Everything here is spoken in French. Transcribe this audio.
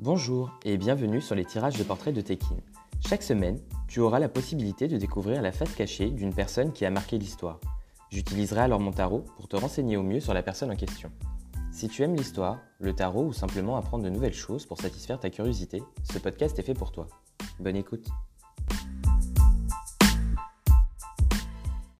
Bonjour et bienvenue sur les tirages de portraits de Tekin. Chaque semaine, tu auras la possibilité de découvrir la face cachée d'une personne qui a marqué l'histoire. J'utiliserai alors mon tarot pour te renseigner au mieux sur la personne en question. Si tu aimes l'histoire, le tarot ou simplement apprendre de nouvelles choses pour satisfaire ta curiosité, ce podcast est fait pour toi. Bonne écoute